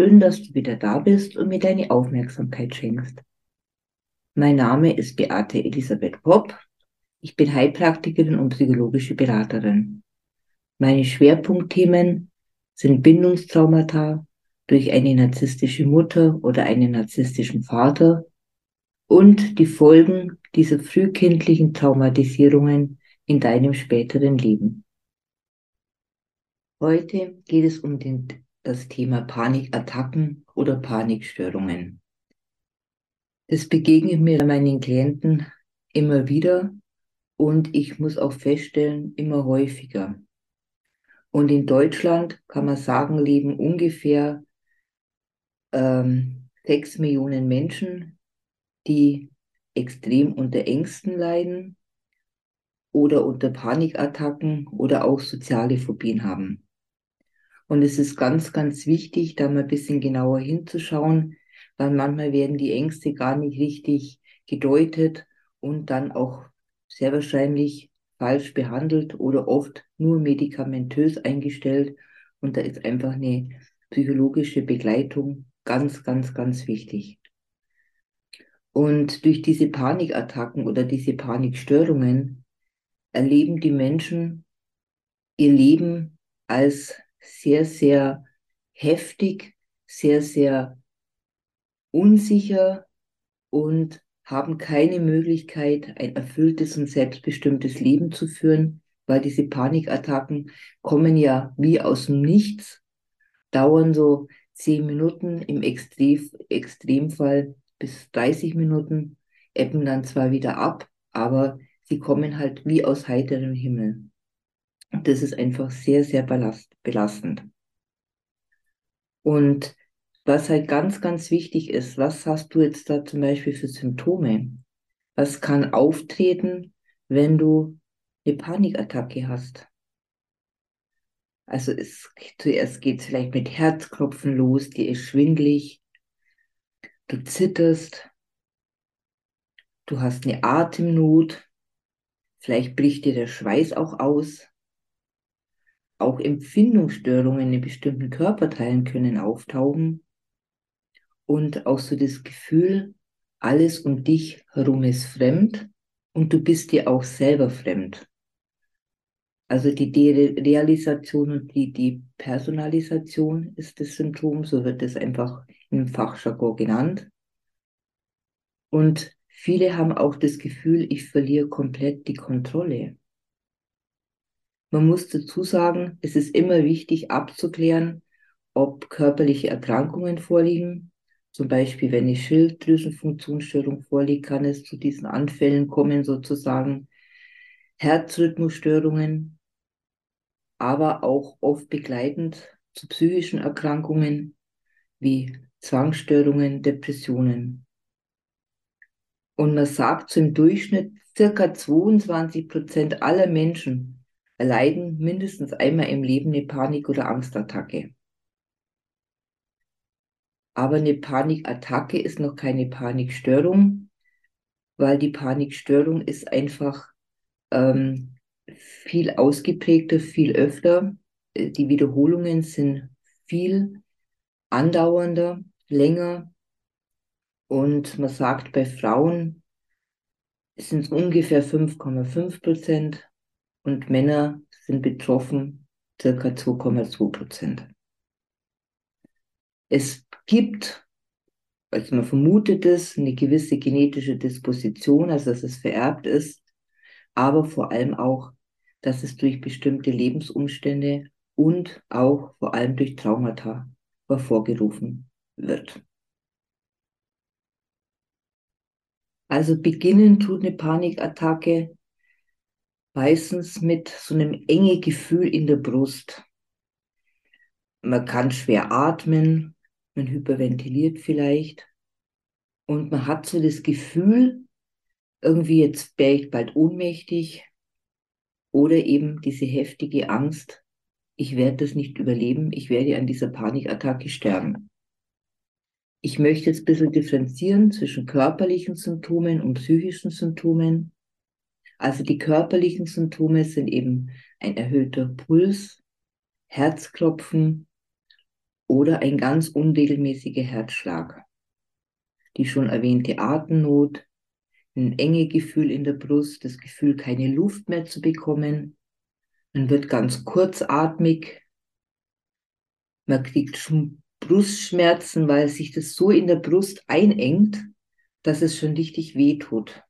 Schön, dass du wieder da bist und mir deine Aufmerksamkeit schenkst. Mein Name ist Beate Elisabeth Popp. Ich bin Heilpraktikerin und psychologische Beraterin. Meine Schwerpunktthemen sind Bindungstraumata durch eine narzisstische Mutter oder einen narzisstischen Vater und die Folgen dieser frühkindlichen Traumatisierungen in deinem späteren Leben. Heute geht es um den das Thema Panikattacken oder Panikstörungen. Das begegnet mir meinen Klienten immer wieder und ich muss auch feststellen, immer häufiger. Und in Deutschland kann man sagen, leben ungefähr ähm, sechs Millionen Menschen, die extrem unter Ängsten leiden oder unter Panikattacken oder auch soziale Phobien haben. Und es ist ganz, ganz wichtig, da mal ein bisschen genauer hinzuschauen, weil manchmal werden die Ängste gar nicht richtig gedeutet und dann auch sehr wahrscheinlich falsch behandelt oder oft nur medikamentös eingestellt. Und da ist einfach eine psychologische Begleitung ganz, ganz, ganz wichtig. Und durch diese Panikattacken oder diese Panikstörungen erleben die Menschen ihr Leben als sehr, sehr heftig, sehr, sehr unsicher und haben keine Möglichkeit, ein erfülltes und selbstbestimmtes Leben zu führen, weil diese Panikattacken kommen ja wie aus dem Nichts, dauern so zehn Minuten, im Extrem, Extremfall bis 30 Minuten, ebben dann zwar wieder ab, aber sie kommen halt wie aus heiterem Himmel. Das ist einfach sehr, sehr belastend. Und was halt ganz, ganz wichtig ist, was hast du jetzt da zum Beispiel für Symptome? Was kann auftreten, wenn du eine Panikattacke hast? Also es, zuerst geht es vielleicht mit Herzklopfen los, dir ist schwindlig, du zitterst, du hast eine Atemnot, vielleicht bricht dir der Schweiß auch aus, auch Empfindungsstörungen in bestimmten Körperteilen können auftauchen und auch so das Gefühl, alles um dich herum ist fremd und du bist dir auch selber fremd. Also die Derealisation und die Depersonalisation ist das Symptom, so wird es einfach im Fachjargon genannt. Und viele haben auch das Gefühl, ich verliere komplett die Kontrolle. Man muss dazu sagen, es ist immer wichtig abzuklären, ob körperliche Erkrankungen vorliegen. Zum Beispiel, wenn eine Schilddrüsenfunktionsstörung vorliegt, kann es zu diesen Anfällen kommen, sozusagen Herzrhythmusstörungen, aber auch oft begleitend zu psychischen Erkrankungen wie Zwangsstörungen, Depressionen. Und man sagt so im Durchschnitt, circa 22 Prozent aller Menschen erleiden mindestens einmal im Leben eine Panik- oder Angstattacke. Aber eine Panikattacke ist noch keine Panikstörung, weil die Panikstörung ist einfach ähm, viel ausgeprägter, viel öfter. Äh, die Wiederholungen sind viel andauernder, länger. Und man sagt, bei Frauen sind es ungefähr 5,5 Prozent, und Männer sind betroffen circa 2,2 Prozent. Es gibt, also man vermutet es, eine gewisse genetische Disposition, also dass es vererbt ist, aber vor allem auch, dass es durch bestimmte Lebensumstände und auch vor allem durch Traumata hervorgerufen wird. Also beginnen tut eine Panikattacke meistens mit so einem enge Gefühl in der Brust. Man kann schwer atmen, man hyperventiliert vielleicht und man hat so das Gefühl, irgendwie jetzt wäre ich bald ohnmächtig oder eben diese heftige Angst, ich werde das nicht überleben, ich werde an dieser Panikattacke sterben. Ich möchte jetzt ein bisschen differenzieren zwischen körperlichen Symptomen und psychischen Symptomen. Also die körperlichen Symptome sind eben ein erhöhter Puls, Herzklopfen oder ein ganz unregelmäßiger Herzschlag. Die schon erwähnte Atemnot, ein enge Gefühl in der Brust, das Gefühl, keine Luft mehr zu bekommen. Man wird ganz kurzatmig. Man kriegt Brustschmerzen, weil sich das so in der Brust einengt, dass es schon richtig weh tut.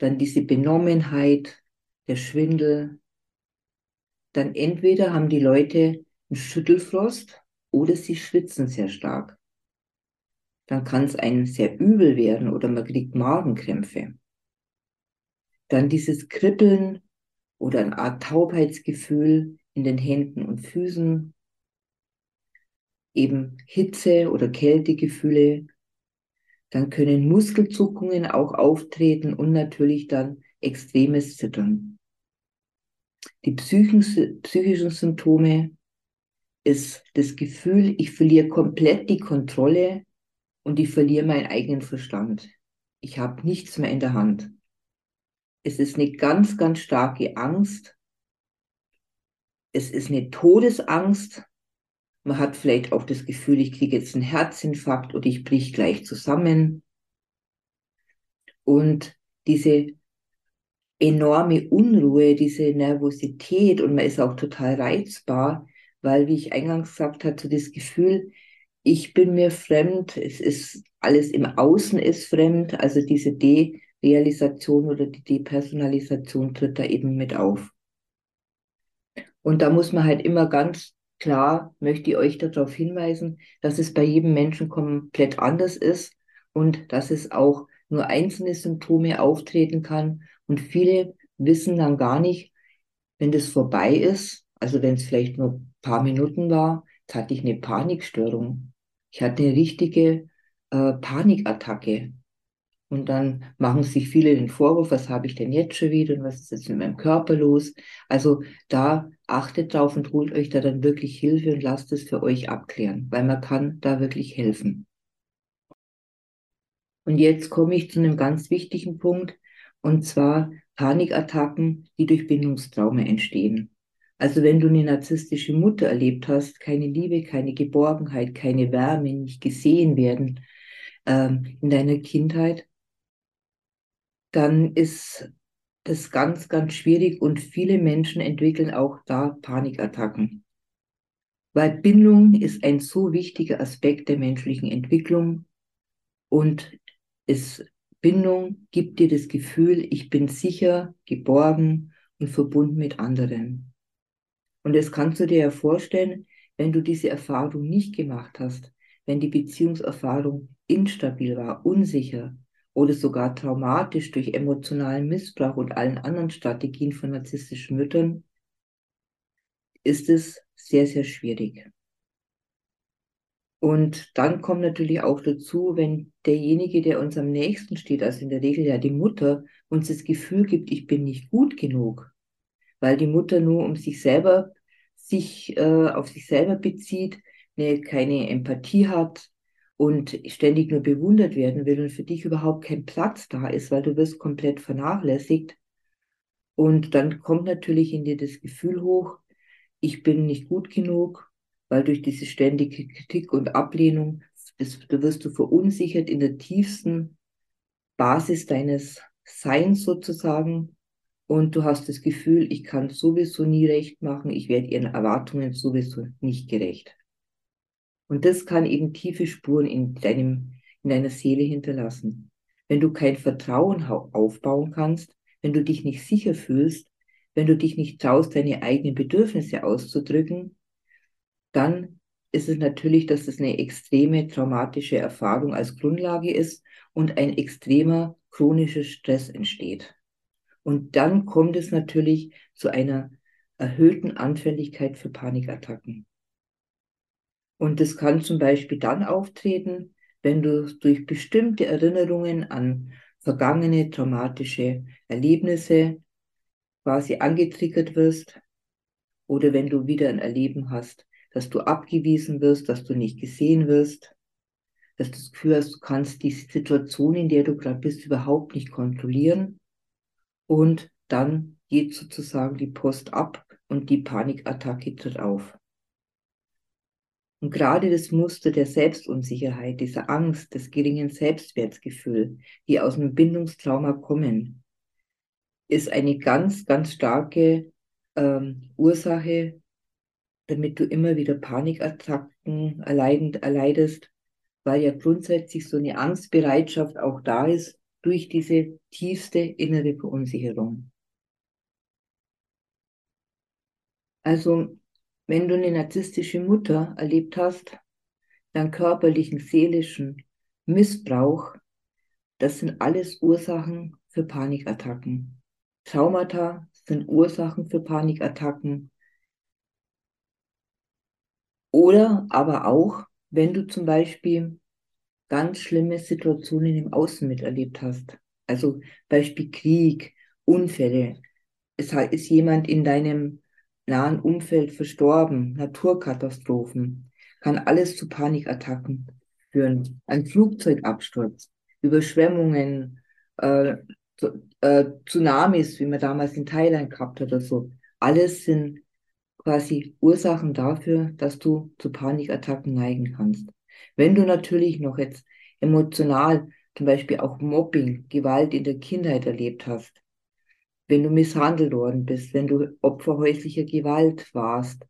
Dann diese Benommenheit, der Schwindel. Dann entweder haben die Leute einen Schüttelfrost oder sie schwitzen sehr stark. Dann kann es einem sehr übel werden oder man kriegt Magenkrämpfe. Dann dieses Kribbeln oder eine Art Taubheitsgefühl in den Händen und Füßen. Eben Hitze- oder Kältegefühle. Dann können Muskelzuckungen auch auftreten und natürlich dann extremes Zittern. Die psychischen Symptome ist das Gefühl, ich verliere komplett die Kontrolle und ich verliere meinen eigenen Verstand. Ich habe nichts mehr in der Hand. Es ist eine ganz, ganz starke Angst. Es ist eine Todesangst. Man hat vielleicht auch das Gefühl, ich kriege jetzt einen Herzinfarkt oder ich brich gleich zusammen. Und diese enorme Unruhe, diese Nervosität und man ist auch total reizbar, weil, wie ich eingangs gesagt hatte, das Gefühl, ich bin mir fremd, es ist alles im Außen ist fremd, also diese Derealisation oder die Depersonalisation tritt da eben mit auf. Und da muss man halt immer ganz klar, möchte ich euch darauf hinweisen, dass es bei jedem Menschen komplett anders ist und dass es auch nur einzelne Symptome auftreten kann. Und viele wissen dann gar nicht, wenn das vorbei ist, also wenn es vielleicht nur ein paar Minuten war, hatte ich eine Panikstörung. Ich hatte eine richtige äh, Panikattacke. Und dann machen sich viele den Vorwurf, was habe ich denn jetzt schon wieder und was ist jetzt mit meinem Körper los? Also da achtet drauf und holt euch da dann wirklich Hilfe und lasst es für euch abklären, weil man kann da wirklich helfen. Und jetzt komme ich zu einem ganz wichtigen Punkt, und zwar Panikattacken, die durch Bindungstrauma entstehen. Also wenn du eine narzisstische Mutter erlebt hast, keine Liebe, keine Geborgenheit, keine Wärme, nicht gesehen werden ähm, in deiner Kindheit, dann ist das ganz, ganz schwierig und viele Menschen entwickeln auch da Panikattacken. Weil Bindung ist ein so wichtiger Aspekt der menschlichen Entwicklung und es, Bindung gibt dir das Gefühl, ich bin sicher, geborgen und verbunden mit anderen. Und das kannst du dir ja vorstellen, wenn du diese Erfahrung nicht gemacht hast, wenn die Beziehungserfahrung instabil war, unsicher oder sogar traumatisch durch emotionalen Missbrauch und allen anderen Strategien von narzisstischen Müttern, ist es sehr, sehr schwierig. Und dann kommt natürlich auch dazu, wenn derjenige, der uns am nächsten steht, also in der Regel ja die Mutter, uns das Gefühl gibt, ich bin nicht gut genug, weil die Mutter nur um sich selber sich äh, auf sich selber bezieht, ne, keine Empathie hat und ständig nur bewundert werden will und für dich überhaupt kein Platz da ist, weil du wirst komplett vernachlässigt. Und dann kommt natürlich in dir das Gefühl hoch, ich bin nicht gut genug, weil durch diese ständige Kritik und Ablehnung, das, da wirst du verunsichert in der tiefsten Basis deines Seins sozusagen und du hast das Gefühl, ich kann sowieso nie recht machen, ich werde ihren Erwartungen sowieso nicht gerecht. Und das kann eben tiefe Spuren in deinem, in deiner Seele hinterlassen. Wenn du kein Vertrauen aufbauen kannst, wenn du dich nicht sicher fühlst, wenn du dich nicht traust, deine eigenen Bedürfnisse auszudrücken, dann ist es natürlich, dass es eine extreme traumatische Erfahrung als Grundlage ist und ein extremer chronischer Stress entsteht. Und dann kommt es natürlich zu einer erhöhten Anfälligkeit für Panikattacken. Und das kann zum Beispiel dann auftreten, wenn du durch bestimmte Erinnerungen an vergangene traumatische Erlebnisse quasi angetriggert wirst oder wenn du wieder ein Erleben hast, dass du abgewiesen wirst, dass du nicht gesehen wirst, dass du das Gefühl hast, du kannst die Situation, in der du gerade bist, überhaupt nicht kontrollieren und dann geht sozusagen die Post ab und die Panikattacke tritt auf. Und gerade das Muster der Selbstunsicherheit, dieser Angst, des geringen Selbstwertgefühl, die aus einem Bindungstrauma kommen, ist eine ganz, ganz starke ähm, Ursache, damit du immer wieder Panikattacken erleidend, erleidest, weil ja grundsätzlich so eine Angstbereitschaft auch da ist durch diese tiefste innere Verunsicherung. Also, wenn du eine narzisstische Mutter erlebt hast, dann körperlichen, seelischen Missbrauch, das sind alles Ursachen für Panikattacken. Traumata sind Ursachen für Panikattacken. Oder aber auch, wenn du zum Beispiel ganz schlimme Situationen im Außen miterlebt hast. Also Beispiel Krieg, Unfälle. Es ist jemand in deinem nahen Umfeld verstorben, Naturkatastrophen, kann alles zu Panikattacken führen. Ein Flugzeugabsturz, Überschwemmungen, äh, äh, Tsunamis, wie man damals in Thailand gehabt hat oder so. Alles sind quasi Ursachen dafür, dass du zu Panikattacken neigen kannst. Wenn du natürlich noch jetzt emotional zum Beispiel auch Mobbing, Gewalt in der Kindheit erlebt hast, wenn du misshandelt worden bist, wenn du Opfer häuslicher Gewalt warst,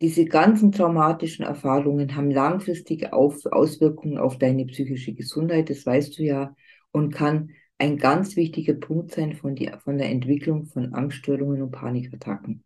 diese ganzen traumatischen Erfahrungen haben langfristige auf Auswirkungen auf deine psychische Gesundheit, das weißt du ja, und kann ein ganz wichtiger Punkt sein von, die, von der Entwicklung von Angststörungen und Panikattacken.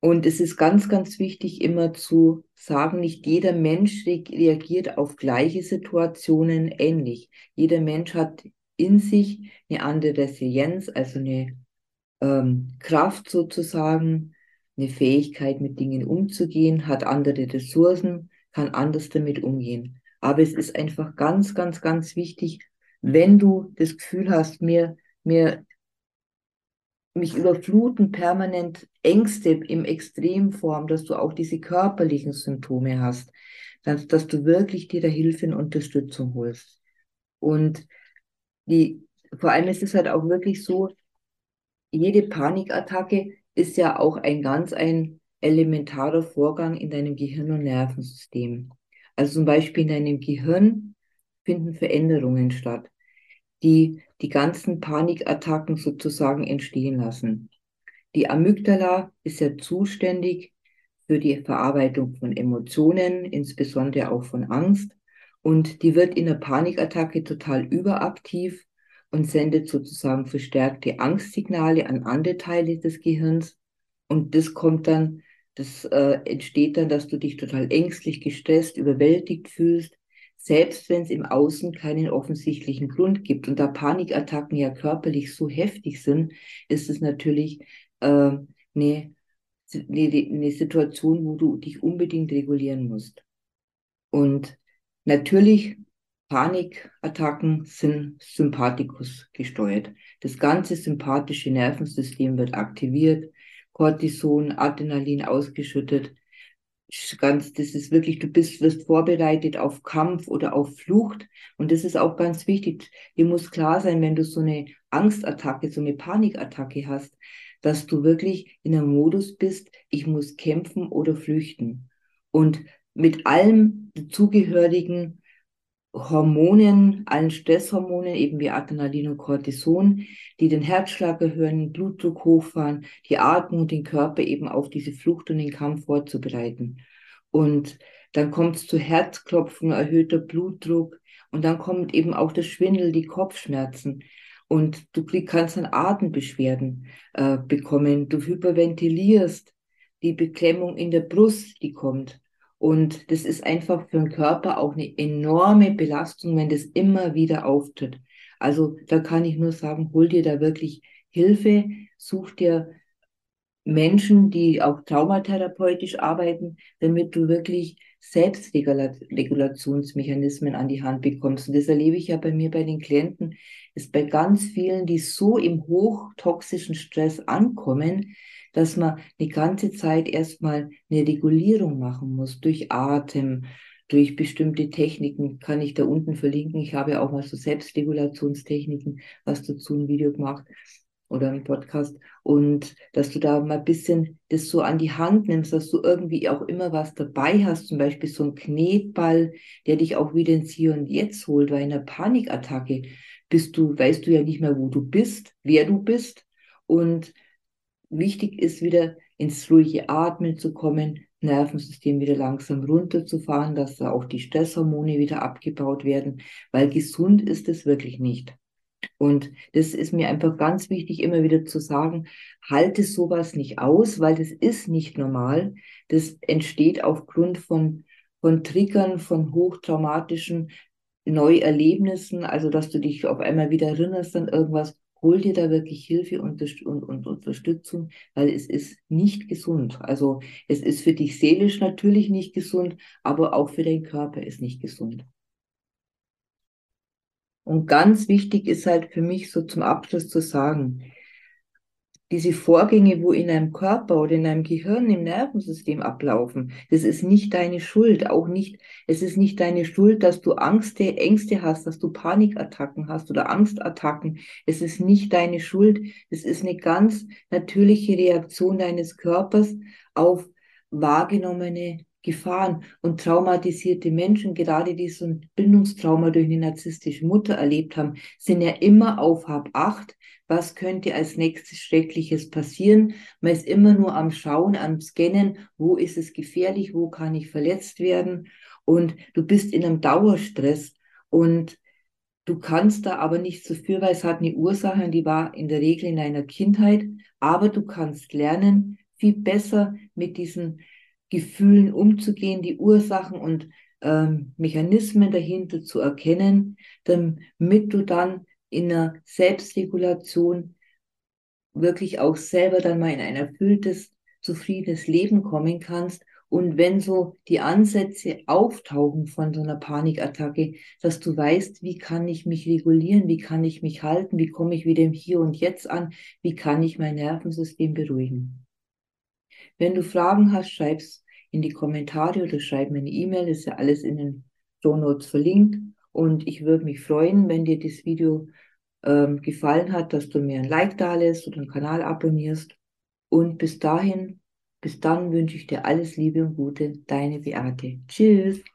Und es ist ganz, ganz wichtig, immer zu sagen, nicht jeder Mensch reagiert auf gleiche Situationen ähnlich. Jeder Mensch hat in sich eine andere Resilienz, also eine ähm, Kraft sozusagen, eine Fähigkeit, mit Dingen umzugehen, hat andere Ressourcen, kann anders damit umgehen. Aber es ist einfach ganz, ganz, ganz wichtig, wenn du das Gefühl hast, mir, mir mich überfluten permanent Ängste im Extremform, dass du auch diese körperlichen Symptome hast, dass, dass du wirklich dir da Hilfe und Unterstützung holst. Und die, vor allem ist es halt auch wirklich so, jede Panikattacke ist ja auch ein ganz ein elementarer Vorgang in deinem Gehirn- und Nervensystem. Also zum Beispiel in deinem Gehirn finden Veränderungen statt die die ganzen Panikattacken sozusagen entstehen lassen. Die Amygdala ist ja zuständig für die Verarbeitung von Emotionen, insbesondere auch von Angst. Und die wird in der Panikattacke total überaktiv und sendet sozusagen verstärkte Angstsignale an andere Teile des Gehirns. Und das kommt dann, das äh, entsteht dann, dass du dich total ängstlich, gestresst, überwältigt fühlst selbst wenn es im Außen keinen offensichtlichen Grund gibt. Und da Panikattacken ja körperlich so heftig sind, ist es natürlich äh, eine, eine, eine Situation, wo du dich unbedingt regulieren musst. Und natürlich, Panikattacken sind Sympathikus gesteuert. Das ganze sympathische Nervensystem wird aktiviert, Cortison, Adrenalin ausgeschüttet ganz, das ist wirklich, du bist, wirst vorbereitet auf Kampf oder auf Flucht. Und das ist auch ganz wichtig. Dir muss klar sein, wenn du so eine Angstattacke, so eine Panikattacke hast, dass du wirklich in einem Modus bist, ich muss kämpfen oder flüchten. Und mit allem zugehörigen Hormonen, allen Stresshormonen, eben wie Adrenalin und Cortison, die den Herzschlag erhöhen, den Blutdruck hochfahren, die Atmung, den Körper eben auf diese Flucht und den Kampf vorzubereiten. Und dann kommt es zu Herzklopfen, erhöhter Blutdruck und dann kommt eben auch das Schwindel, die Kopfschmerzen. Und du kannst dann Atembeschwerden äh, bekommen, du hyperventilierst, die Beklemmung in der Brust, die kommt. Und das ist einfach für den Körper auch eine enorme Belastung, wenn das immer wieder auftritt. Also da kann ich nur sagen, hol dir da wirklich Hilfe, such dir Menschen, die auch traumatherapeutisch arbeiten, damit du wirklich Selbstregulationsmechanismen an die Hand bekommst. Und das erlebe ich ja bei mir bei den Klienten, ist bei ganz vielen, die so im hochtoxischen Stress ankommen, dass man die ganze Zeit erstmal eine Regulierung machen muss durch Atem, durch bestimmte Techniken, kann ich da unten verlinken. Ich habe auch mal so Selbstregulationstechniken, was dazu ein Video gemacht. oder im Podcast und dass du da mal ein bisschen das so an die Hand nimmst, dass du irgendwie auch immer was dabei hast, zum Beispiel so ein Knetball, der dich auch wieder ins Hier und Jetzt holt, weil in einer Panikattacke bist du, weißt du ja nicht mehr, wo du bist, wer du bist und wichtig ist wieder ins ruhige Atmen zu kommen, Nervensystem wieder langsam runterzufahren, dass da auch die Stresshormone wieder abgebaut werden, weil gesund ist es wirklich nicht. Und das ist mir einfach ganz wichtig, immer wieder zu sagen, halte sowas nicht aus, weil das ist nicht normal. Das entsteht aufgrund von, von Triggern, von hochtraumatischen Neuerlebnissen, also dass du dich auf einmal wieder erinnerst an irgendwas, hol dir da wirklich Hilfe und, und, und Unterstützung, weil es ist nicht gesund. Also es ist für dich seelisch natürlich nicht gesund, aber auch für deinen Körper ist nicht gesund. Und ganz wichtig ist halt für mich so zum Abschluss zu sagen, diese Vorgänge, wo in einem Körper oder in einem Gehirn, im Nervensystem ablaufen, das ist nicht deine Schuld, auch nicht, es ist nicht deine Schuld, dass du Angste, Ängste hast, dass du Panikattacken hast oder Angstattacken. Es ist nicht deine Schuld. Es ist eine ganz natürliche Reaktion deines Körpers auf wahrgenommene Gefahren und traumatisierte Menschen, gerade die so ein Bindungstrauma durch eine narzisstische Mutter erlebt haben, sind ja immer auf Hab acht. Was könnte als nächstes Schreckliches passieren? Man ist immer nur am Schauen, am Scannen, wo ist es gefährlich, wo kann ich verletzt werden? Und du bist in einem Dauerstress und du kannst da aber nicht so viel, weil es hat eine Ursache und die war in der Regel in deiner Kindheit. Aber du kannst lernen, viel besser mit diesen Gefühlen umzugehen, die Ursachen und ähm, Mechanismen dahinter zu erkennen, damit du dann in einer Selbstregulation wirklich auch selber dann mal in ein erfülltes, zufriedenes Leben kommen kannst. Und wenn so die Ansätze auftauchen von so einer Panikattacke, dass du weißt, wie kann ich mich regulieren, wie kann ich mich halten, wie komme ich wieder im Hier und Jetzt an, wie kann ich mein Nervensystem beruhigen. Wenn du Fragen hast, schreib's in die Kommentare oder schreib mir eine E-Mail, ist ja alles in den Show Notes verlinkt. Und ich würde mich freuen, wenn dir das Video ähm, gefallen hat, dass du mir ein Like da lässt oder den Kanal abonnierst. Und bis dahin, bis dann wünsche ich dir alles Liebe und Gute, deine Beate. Tschüss.